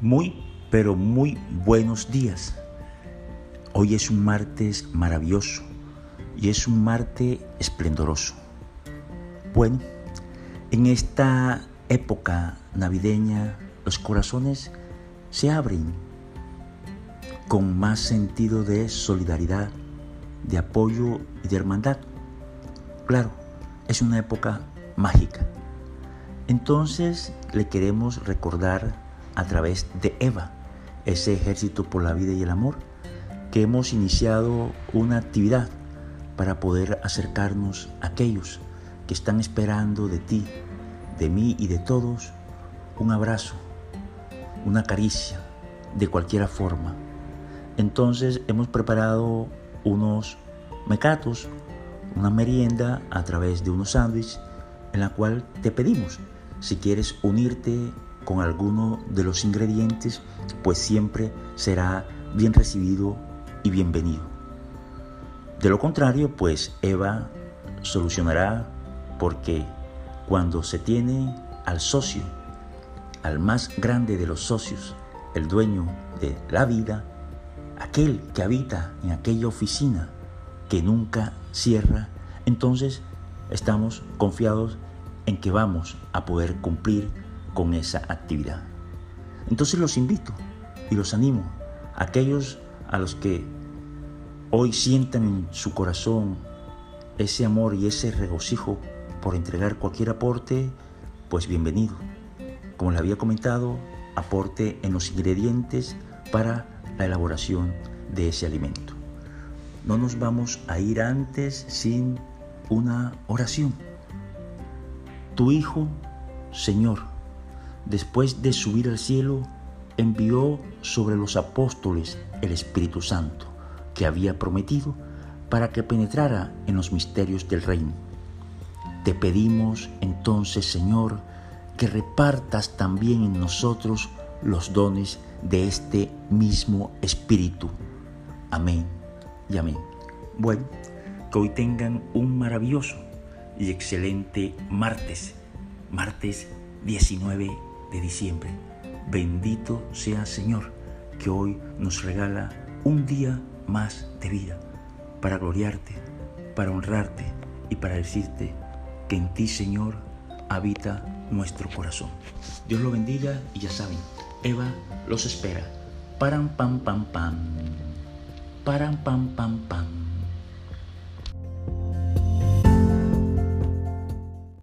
Muy, pero muy buenos días. Hoy es un martes maravilloso y es un martes esplendoroso. Bueno, en esta época navideña los corazones se abren con más sentido de solidaridad, de apoyo y de hermandad. Claro, es una época mágica. Entonces le queremos recordar a través de EVA, ese ejército por la vida y el amor, que hemos iniciado una actividad para poder acercarnos a aquellos que están esperando de ti, de mí y de todos un abrazo, una caricia, de cualquier forma. Entonces hemos preparado unos mecatos, una merienda a través de unos sándwiches en la cual te pedimos si quieres unirte con alguno de los ingredientes, pues siempre será bien recibido y bienvenido. De lo contrario, pues Eva solucionará porque cuando se tiene al socio, al más grande de los socios, el dueño de la vida, aquel que habita en aquella oficina que nunca cierra, entonces estamos confiados en que vamos a poder cumplir con esa actividad. Entonces los invito y los animo, aquellos a los que hoy sientan en su corazón ese amor y ese regocijo por entregar cualquier aporte, pues bienvenido. Como les había comentado, aporte en los ingredientes para la elaboración de ese alimento. No nos vamos a ir antes sin una oración. Tu Hijo, Señor, después de subir al cielo, envió sobre los apóstoles el Espíritu Santo que había prometido para que penetrara en los misterios del reino. Te pedimos entonces, Señor, que repartas también en nosotros los dones de este mismo Espíritu. Amén y amén. Bueno, que hoy tengan un maravilloso y excelente martes, martes 19 de diciembre. Bendito sea Señor que hoy nos regala un día más de vida para gloriarte, para honrarte y para decirte que en ti Señor habita nuestro corazón. Dios lo bendiga y ya saben, Eva los espera. Param pam pam pam. Param pam pam pam.